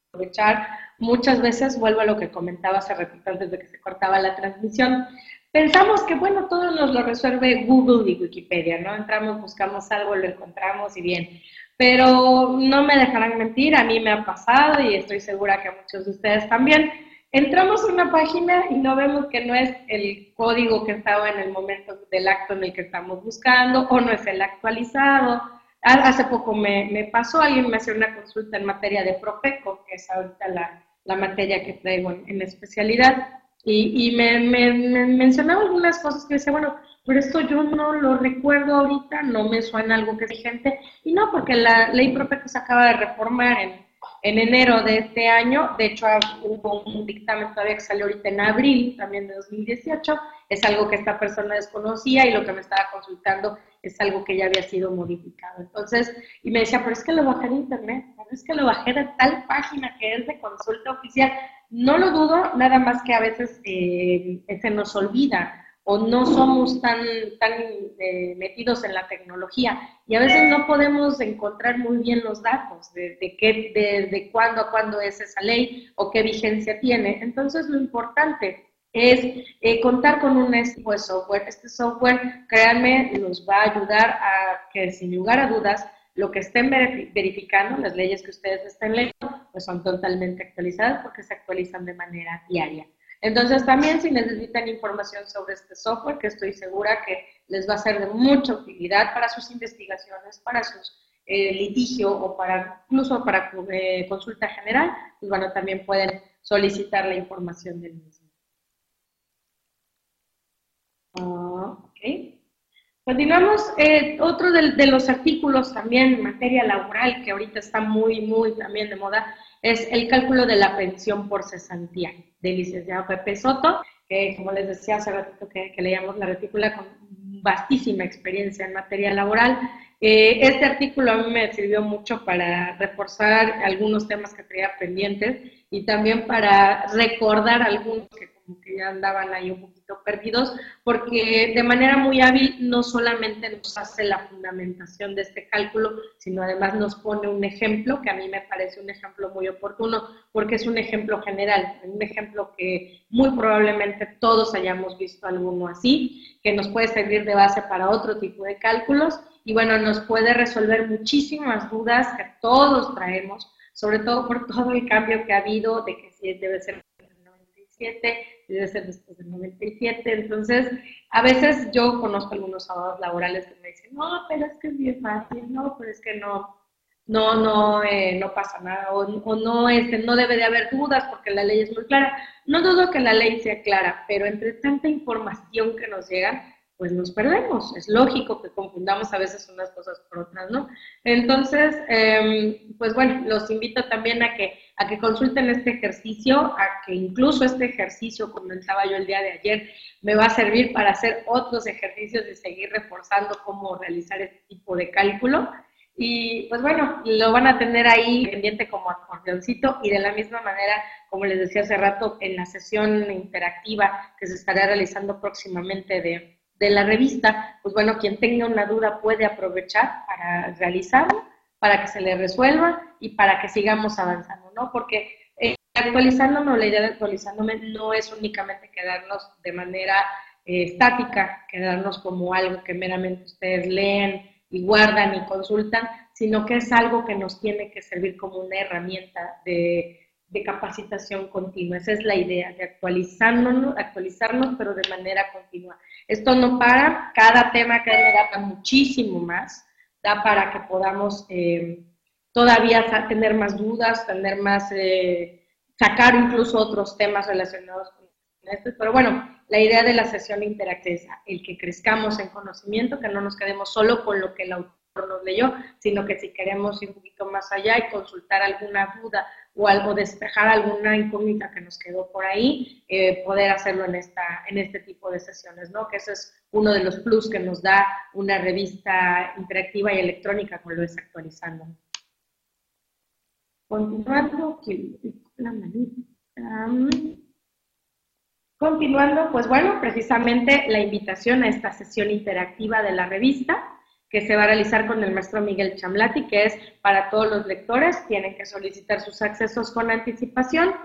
aprovechar. Muchas veces, vuelvo a lo que comentaba hace rato antes de que se cortaba la transmisión, pensamos que, bueno, todo nos lo resuelve Google y Wikipedia, ¿no? Entramos, buscamos algo, lo encontramos y bien. Pero no me dejarán mentir, a mí me ha pasado y estoy segura que a muchos de ustedes también. Entramos a una página y no vemos que no es el código que estaba en el momento del acto en el que estamos buscando o no es el actualizado. Hace poco me, me pasó, alguien me hacía una consulta en materia de Profeco, que es ahorita la, la materia que traigo en, en especialidad, y, y me, me, me, mencionaba algunas cosas que decía, bueno, pero esto yo no lo recuerdo ahorita, no me suena algo que es vigente, y no, porque la ley propia se acaba de reformar en, en enero de este año, de hecho hubo un dictamen todavía que salió ahorita en abril también de 2018, es algo que esta persona desconocía y lo que me estaba consultando es algo que ya había sido modificado. Entonces, y me decía, pero es que lo bajé de internet, es que lo bajé de tal página que es de consulta oficial. No lo dudo, nada más que a veces eh, se nos olvida o no somos tan, tan eh, metidos en la tecnología y a veces no podemos encontrar muy bien los datos de, de, qué, de, de cuándo a cuándo es esa ley o qué vigencia tiene. Entonces lo importante es eh, contar con un tipo de software. Este software, créanme, nos va a ayudar a que sin lugar a dudas lo que estén verificando, las leyes que ustedes estén leyendo, pues son totalmente actualizadas porque se actualizan de manera diaria. Entonces, también si necesitan información sobre este software, que estoy segura que les va a ser de mucha utilidad para sus investigaciones, para sus eh, litigio o para incluso para eh, consulta general, pues bueno, también pueden solicitar la información del mismo. Ah, Continuamos, eh, otro de, de, los artículos también en materia laboral que ahorita está muy, muy también de moda, es el cálculo de la pensión por cesantía del licenciado Pepe Soto, que como les decía hace ratito que, leíamos la retícula con vastísima experiencia en materia laboral. Eh, este artículo a mí me sirvió mucho para reforzar algunos temas que tenía pendientes y también para recordar algunos que como que ya andaban ahí un poquito perdidos, porque de manera muy hábil no solamente nos hace la fundamentación de este cálculo, sino además nos pone un ejemplo, que a mí me parece un ejemplo muy oportuno, porque es un ejemplo general, un ejemplo que muy probablemente todos hayamos visto alguno así, que nos puede servir de base para otro tipo de cálculos y bueno, nos puede resolver muchísimas dudas que todos traemos, sobre todo por todo el cambio que ha habido de que si debe ser el 97, debe ser después del 97. Entonces, a veces yo conozco algunos abogados laborales que me dicen, no, pero es que es bien fácil, no, pero es que no, no, no, eh, no pasa nada, o, o, no, este, no debe de haber dudas porque la ley es muy clara. No dudo que la ley sea clara, pero entre tanta información que nos llega, pues nos perdemos. Es lógico que confundamos a veces unas cosas por otras, ¿no? Entonces, eh, pues bueno, los invito también a que a que consulten este ejercicio, a que incluso este ejercicio, comentaba yo el día de ayer, me va a servir para hacer otros ejercicios y seguir reforzando cómo realizar este tipo de cálculo. Y pues bueno, lo van a tener ahí pendiente como acordeoncito y de la misma manera, como les decía hace rato, en la sesión interactiva que se estará realizando próximamente de, de la revista, pues bueno, quien tenga una duda puede aprovechar para realizarla, para que se le resuelva y para que sigamos avanzando, ¿no? Porque eh, actualizándome, la idea de actualizándome no es únicamente quedarnos de manera eh, estática, quedarnos como algo que meramente ustedes leen y guardan y consultan, sino que es algo que nos tiene que servir como una herramienta de, capacitación continua. Esa es la idea, de actualizarnos, actualizarnos, pero de manera continua. Esto no para, cada tema que me muchísimo más, da para que podamos eh, todavía tener más dudas, tener más, eh, sacar incluso otros temas relacionados con esto. Pero bueno, la idea de la sesión interactiva es el que crezcamos en conocimiento, que no nos quedemos solo con lo que el autor nos leyó, sino que si queremos ir un poquito más allá y consultar alguna duda o algo, despejar alguna incógnita que nos quedó por ahí, eh, poder hacerlo en, esta, en este tipo de sesiones, ¿no? Que eso es uno de los plus que nos da una revista interactiva y electrónica como lo es actualizando. Continuando, la manita. Continuando, pues bueno, precisamente la invitación a esta sesión interactiva de la revista que se va a realizar con el maestro Miguel Chamlati, que es para todos los lectores, tienen que solicitar sus accesos con anticipación.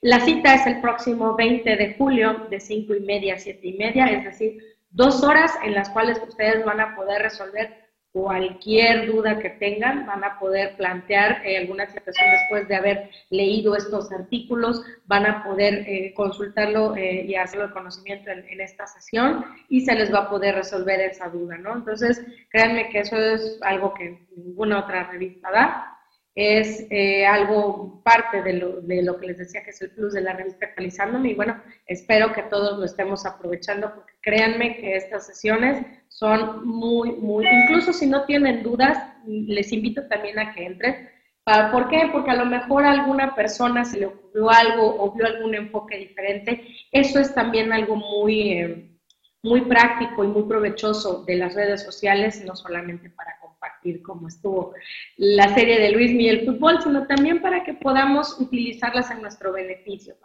La cita es el próximo 20 de julio de 5 y media a 7 y media, es decir, dos horas en las cuales ustedes van a poder resolver cualquier duda que tengan, van a poder plantear eh, alguna situación después de haber leído estos artículos, van a poder eh, consultarlo eh, y hacerlo de conocimiento en, en, esta sesión y se les va a poder resolver esa duda, ¿no? Entonces, créanme que eso es algo que ninguna otra revista da es eh, algo parte de lo, de lo, que les decía que es el plus de la revista actualizándome y bueno, espero que todos lo estemos aprovechando porque créanme que estas sesiones son muy, muy, incluso si no tienen dudas, les invito también a que entren. ¿Por qué? Porque a lo mejor a alguna persona se le ocurrió algo o vio algún enfoque diferente. Eso es también algo muy, eh, muy práctico y muy provechoso de las redes sociales, no solamente para compartir cómo estuvo la serie de Luis Miguel Fútbol, sino también para que podamos utilizarlas en nuestro beneficio,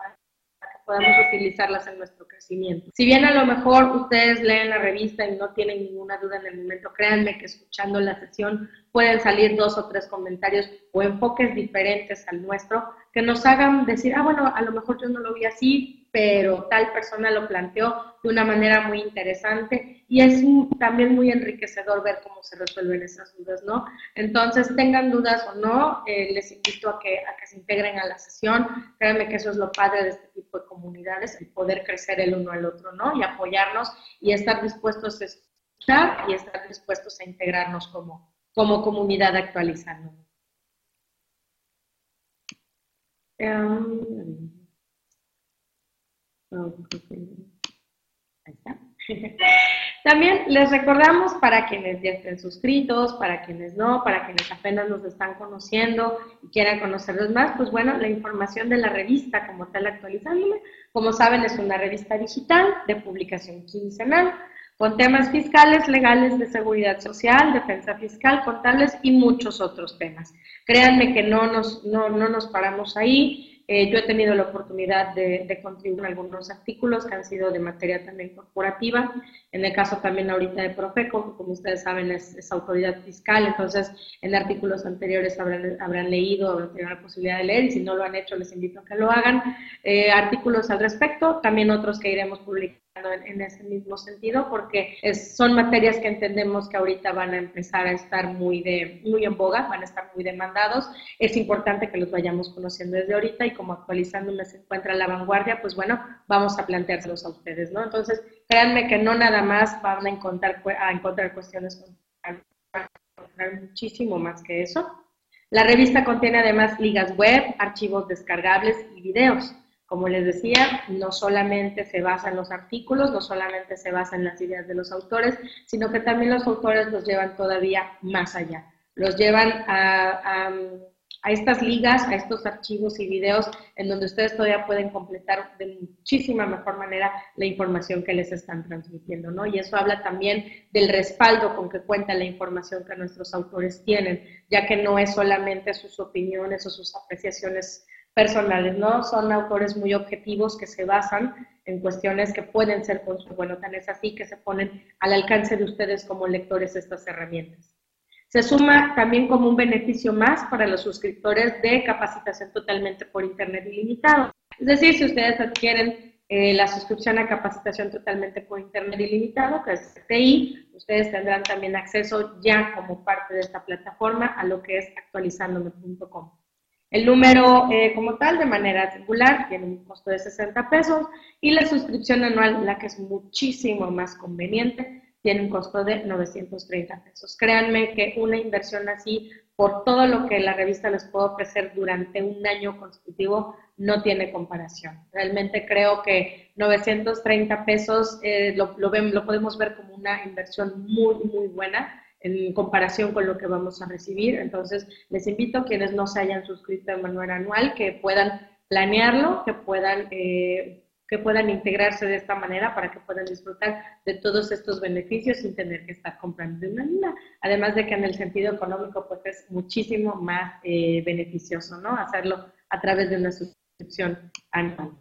podamos utilizarlas en nuestro crecimiento. Si bien a lo mejor ustedes leen la revista y no tienen ninguna duda en el momento, créanme que escuchando la sesión pueden salir dos o tres comentarios o enfoques diferentes al nuestro que nos hagan decir, ah, bueno, a lo mejor yo no lo vi así, pero tal persona lo planteó de una manera muy interesante y es también muy enriquecedor ver cómo se resuelven esas dudas, ¿no? Entonces, tengan dudas o no, eh, les invito a que, a que se integren a la sesión. Créanme que eso es lo padre de este tipo de comunidades, el poder crecer el uno al otro, ¿no? Y apoyarnos y estar dispuestos a escuchar y estar dispuestos a integrarnos como, como comunidad Em, También les recordamos para quienes ya estén suscritos, para quienes no, para quienes apenas nos están conociendo y quieran conocerlos más, pues bueno, la información de la revista como tal actualizándome. Como saben, es una revista digital de publicación quincenal con temas fiscales, legales, de seguridad social, defensa fiscal, contables y muchos otros temas. Créanme que no nos, no, no nos paramos ahí eh, yo he tenido la oportunidad de, contribuir en algunos artículos que han sido de materia también corporativa. En el caso también ahorita de Profeco, que como ustedes saben es, autoridad fiscal, entonces en artículos anteriores habrán, habrán leído, habrán tenido la posibilidad de leer y si no lo han hecho les invito a que lo hagan. Eh, artículos al respecto, también otros que iremos publicando en, ese mismo sentido, porque son materias que entendemos que ahorita van a empezar a estar muy, de, muy en boga, van a estar muy demandados. Es importante que los vayamos conociendo desde ahorita y como actualizándonos se encuentra la vanguardia, pues bueno, vamos a planteárselos a ustedes, ¿no? Entonces, créanme que no nada más van a encontrar, a encontrar cuestiones, van a encontrar muchísimo más que eso. La revista contiene además ligas web, archivos descargables y videos. Como les decía, no solamente se basa en los artículos, no solamente se basa en las ideas de los autores, sino que también los autores los llevan todavía más allá. Los llevan a, a estas ligas, a estos archivos y videos en donde ustedes todavía pueden completar de muchísima mejor manera la información que les están transmitiendo, ¿no? Y eso habla también del respaldo con que cuenta la información que nuestros autores tienen, ya que no es solamente sus opiniones o sus apreciaciones personales, ¿no? Son autores muy objetivos que se basan en cuestiones que pueden ser, bueno, tan es así que se ponen al alcance de ustedes como lectores estas herramientas. Se suma también como un beneficio más para los suscriptores de capacitación totalmente por Internet ilimitado. Es decir, si ustedes adquieren eh, la suscripción a capacitación totalmente por Internet ilimitado, que es TI, ustedes tendrán también acceso ya como parte de esta plataforma a lo que es actualizandome.com. El número eh, como tal, de manera singular, tiene un costo de 60 pesos y la suscripción anual, la que es muchísimo más conveniente, tiene un costo de 930 pesos. Créanme que una inversión así, por todo lo que la revista les puede ofrecer durante un año consecutivo, no tiene comparación. Realmente creo que 930 pesos eh, lo, lo, lo podemos ver como una inversión muy, muy buena en comparación con lo que vamos a recibir. Entonces, les invito quienes no se hayan suscrito de manera anual que puedan planearlo, que puedan eh, que puedan integrarse de esta manera para que puedan disfrutar de todos estos beneficios sin tener que estar comprando de una línea. Además de que en el sentido económico pues es muchísimo más eh, beneficioso, ¿no? Hacerlo a través de una suscripción anual.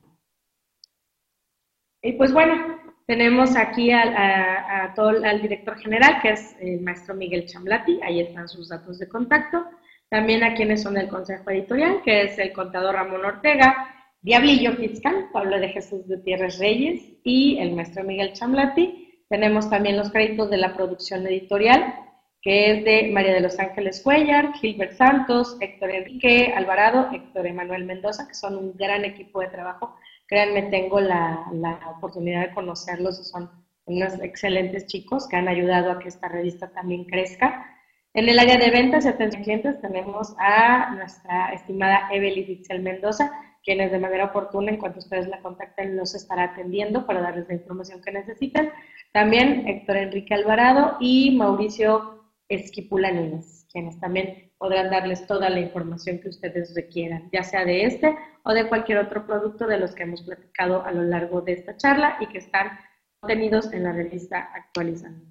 Y pues bueno, tenemos aquí a, al director general, que es el maestro Miguel Chamblati, ahí están sus datos de contacto. También a quienes son del consejo editorial, que es el contador Ramón Ortega, Diablillo Fiscal, Pablo de Jesús Gutiérrez Reyes y el maestro Miguel Chamlati. Tenemos también los créditos de la producción editorial, que es de María de los Ángeles Cuellar, Gilbert Santos, Héctor Enrique Alvarado, Héctor Emanuel Mendoza, que son un gran equipo de trabajo. Créanme, tengo la, la oportunidad de conocerlos y son unos excelentes chicos que han ayudado a que esta revista también crezca. En el área de ventas y atención clientes tenemos a nuestra estimada Evelyn Itzel Mendoza, quienes de manera oportuna, en cuanto ustedes la contacten, los estará atendiendo para darles la información que necesitan. También Héctor Enrique Alvarado y Mauricio Esquipula Núñez, quienes también podrán darles toda la información que ustedes requieran, ya sea de este o de cualquier otro producto de los que hemos platicado a lo largo de esta charla y que están contenidos en la revista Actualizando.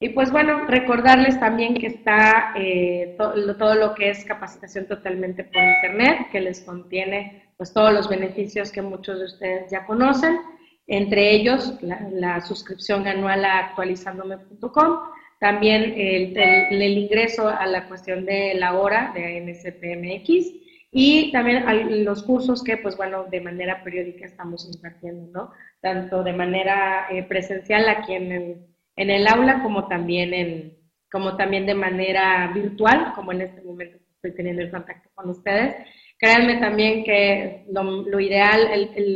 Y pues bueno, recordarles también que está eh, todo lo que es capacitación totalmente por internet, que les contiene pues todos los beneficios que muchos de ustedes ya conocen, entre ellos la, suscripción anual a actualizandome.com, también el, el, ingreso a la cuestión de la hora de ANSPMX y también los cursos que, pues bueno, de manera periódica estamos impartiendo, ¿no? Tanto de manera eh, presencial aquí en el en el aula como también, en, como también de manera virtual, como en este momento estoy teniendo el contacto con ustedes. Créanme también que lo, ideal,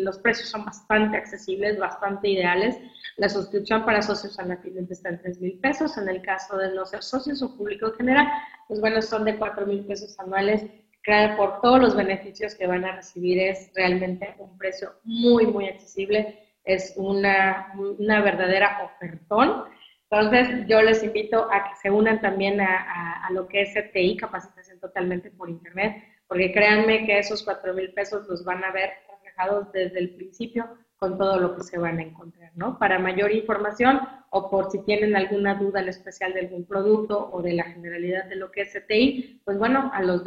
los precios son bastante accesibles, bastante ideales. La suscripción para socios anafiles está en 3 mil pesos. En el caso de no ser socios o público en general, pues bueno, son de 4 mil pesos anuales. Claro, por todos los beneficios que van a recibir es realmente un precio muy, muy accesible es una, una verdadera ofertón. Entonces, yo les invito a que se unan también a, a, lo que es CTI, capacitación totalmente por Internet, porque créanme que esos 4 mil pesos los van a ver reflejados desde el principio con todo lo que se van a encontrar, ¿no? Para mayor información o por si tienen alguna duda en especial de algún producto o de la generalidad de lo que es CTI, pues bueno, a los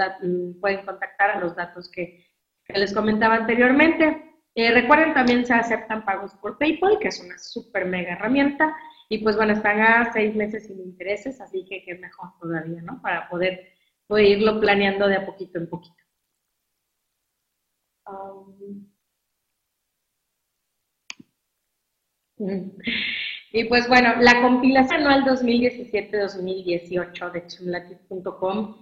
pueden contactar a los datos que, que les comentaba anteriormente. Eh, recuerden, también se aceptan pagos por PayPal, que es una súper mega herramienta. Y pues bueno, están a seis meses sin intereses, así que es mejor todavía, ¿no? Para poder, irlo planeando de a poquito en poquito. Um, y pues bueno, la compilación anual 2017-2018 de chumlatis.com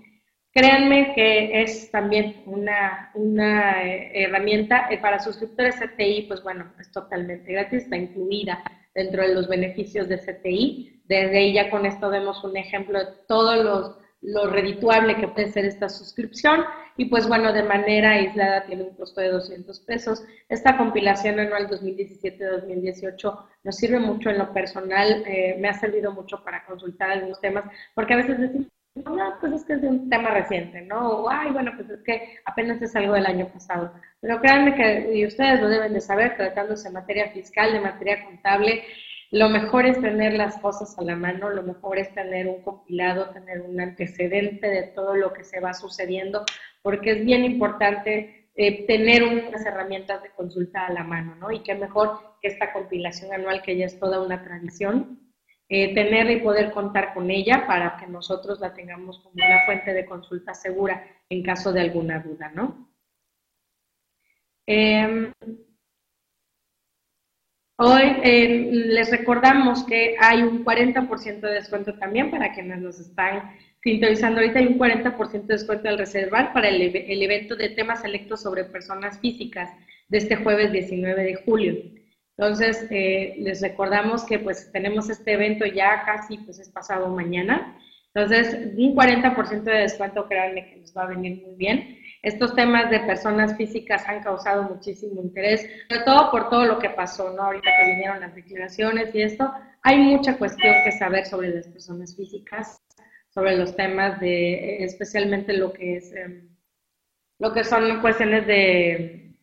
Créanme que es también una, una eh, herramienta eh, para suscriptores CTI, pues bueno, es totalmente gratis, está incluida dentro de los beneficios de CTI. Desde ahí ya con esto vemos un ejemplo de todos los, lo redituable que puede ser esta suscripción y pues bueno, de manera aislada tiene un costo de 200 pesos. Esta compilación anual 2017-2018 nos sirve mucho en lo personal, eh, me ha servido mucho para consultar algunos temas, porque a veces decimos, no, pues es que es de un tema reciente, ¿no? O, ay, bueno, pues es que apenas es algo del año pasado. Pero créanme que, y ustedes lo deben de saber, tratándose de materia fiscal, de materia contable, lo mejor es tener las cosas a la mano, lo mejor es tener un compilado, tener un antecedente de todo lo que se va sucediendo, porque es bien importante eh, tener unas herramientas de consulta a la mano, ¿no? Y qué mejor que esta compilación anual, que ya es toda una tradición, eh, tenerla y poder contar con ella para que nosotros la tengamos como una fuente de consulta segura en caso de alguna duda, ¿no? Em, hoy eh, les recordamos que hay un 40% de descuento también para quienes nos están sintonizando ahorita, hay un 40% de descuento al reservar para el, el evento de temas selectos sobre personas físicas de este jueves 19 de julio. Entonces, eh, les recordamos que pues tenemos este evento ya casi, pues es pasado mañana. Entonces, un 40% de descuento, créanme que nos va a venir muy bien. Estos temas de personas físicas han causado muchísimo interés, sobre todo por todo lo que pasó, ¿no? Ahorita que vinieron las declaraciones y esto, hay mucha cuestión que saber sobre las personas físicas, sobre los temas de, especialmente lo que es, em, lo que son cuestiones de,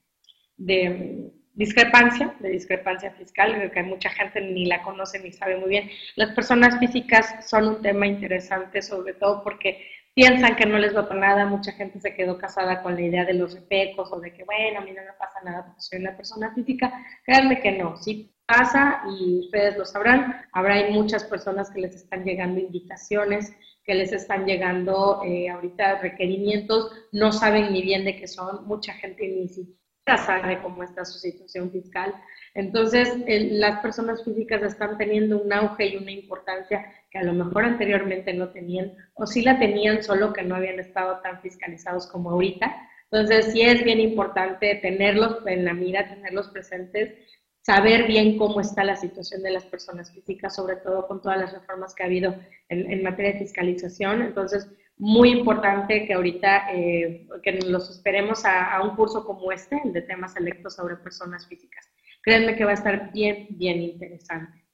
de discrepancia, de discrepancia fiscal, que mucha gente ni la conoce ni sabe muy bien. Las personas físicas son un tema interesante, sobre todo porque piensan que no les va a pasar nada. Mucha gente se quedó casada con la idea de los repecos o de que, bueno, a mí no me pasa nada porque soy una persona física. Créanme que no, sí pasa y ustedes lo sabrán. Habrá muchas personas que les están llegando invitaciones, que les están llegando eh, ahorita requerimientos, no saben ni bien de qué son. Mucha gente ni siquiera sabe cómo está su situación fiscal. Entonces, las personas físicas están teniendo un auge y una importancia que a lo mejor anteriormente no tenían, o sí la tenían, solo que no habían estado tan fiscalizados como ahorita. Entonces, sí es bien importante tenerlos en la mira, tenerlos presentes, saber bien cómo está la situación de las personas físicas, sobre todo con todas las reformas que ha habido en, en materia de fiscalización. Entonces, muy importante que ahorita eh, que los esperemos a, un curso como este, el de temas selectos sobre personas físicas. Créanme que va a estar bien, bien interesante.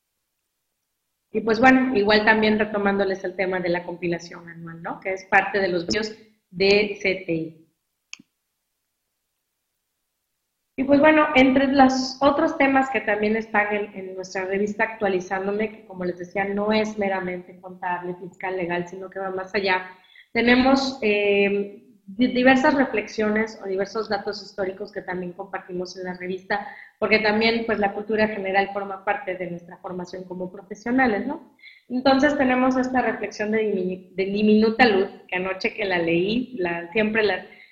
Y pues bueno, igual también retomándoles el tema de la compilación anual, ¿no? Que es parte de los vídeos de CTI. Y pues bueno, entre los otros temas que también están en, en, nuestra revista actualizándome, que como les decía, no es meramente contable, fiscal, legal, sino que va más allá, tenemos eh, diversas reflexiones o diversos datos históricos que también compartimos en la revista, porque también pues la cultura general forma parte de nuestra formación como profesionales, ¿no? Entonces tenemos esta reflexión de, de diminuta luz, que anoche que la leí, la, siempre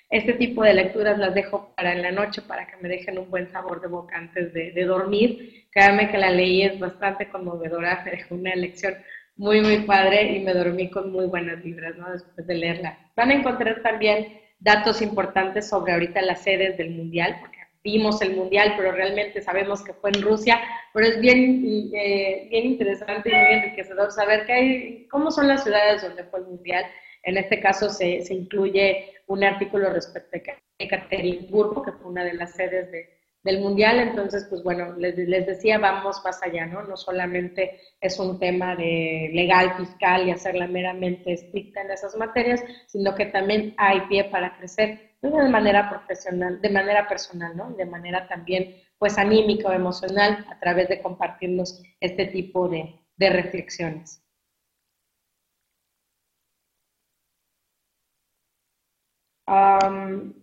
este tipo de lecturas las dejo para en la noche para que me dejen un buen sabor de boca antes de, de dormir. Créanme que la leí es bastante conmovedora, una lección muy, muy padre y me dormí con muy buenas vibras, ¿no? Después de leerla. Van a encontrar también datos importantes sobre ahorita las sedes del Mundial, porque vimos el Mundial, pero realmente sabemos que fue en Rusia, pero es bien, eh, bien interesante y muy enriquecedor saber que hay, cómo son las ciudades donde fue el Mundial. En este caso se, se incluye un artículo respecto a Ekaterimburgo, que fue una de las sedes de, del mundial, entonces, pues bueno, les, les, decía, vamos más allá, ¿no? No solamente es un tema de legal, fiscal y hacerla meramente estricta en esas materias, sino que también hay pie para crecer de manera profesional, de manera personal, ¿no? De manera también, pues, anímica o emocional a través de compartirnos este tipo de, de reflexiones. Um,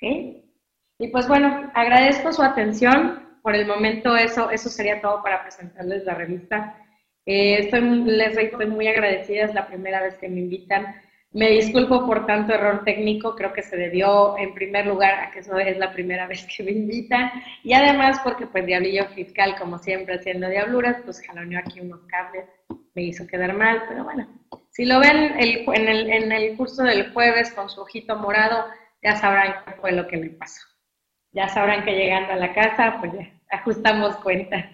y pues bueno, agradezco su atención. Por el momento eso, eso sería todo para presentarles la revista. Eh, estoy, les estoy muy agradecida, es la primera vez que me invitan. Me disculpo por tanto error técnico, creo que se debió en primer lugar a que eso es la primera vez que me invitan y además porque pues Diablillo Fiscal, como siempre haciendo diabluras, pues jaloneó aquí unos cables, me hizo quedar mal, pero bueno, si lo ven el, en, el, en el curso del jueves con su ojito morado, ya sabrán qué fue lo que me pasó. Ya sabrán que llegando a la casa, pues ya ajustamos cuenta.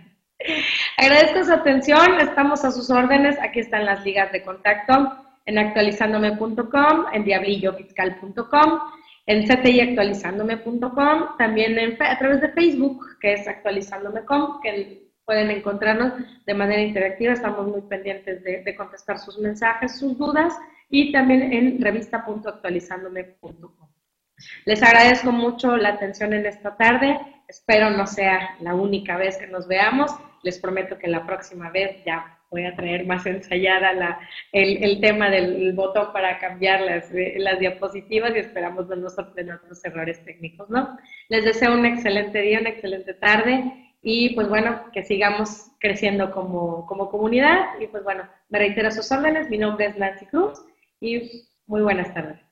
Agradezco su atención, estamos a sus órdenes, aquí están las ligas de contacto en actualizándome.com, en diablillofiscal.com, en ctiactualizándome.com, también a través de Facebook, que es actualizándome.com, que pueden encontrarnos de manera interactiva, estamos muy pendientes de, de contestar sus mensajes, sus dudas, y también en revista.actualizándome.com. Les agradezco mucho la atención en esta tarde. Espero no sea la única vez que nos veamos. Les prometo que la próxima vez ya voy a traer más ensayada la, el, tema del botón para cambiar las, las diapositivas y esperamos no nos sorprendan los errores técnicos, ¿no? Les deseo un excelente día, una excelente tarde y pues bueno, que sigamos creciendo como, como comunidad y pues bueno, me reitero sus órdenes, mi nombre es Nancy Cruz y muy buenas tardes.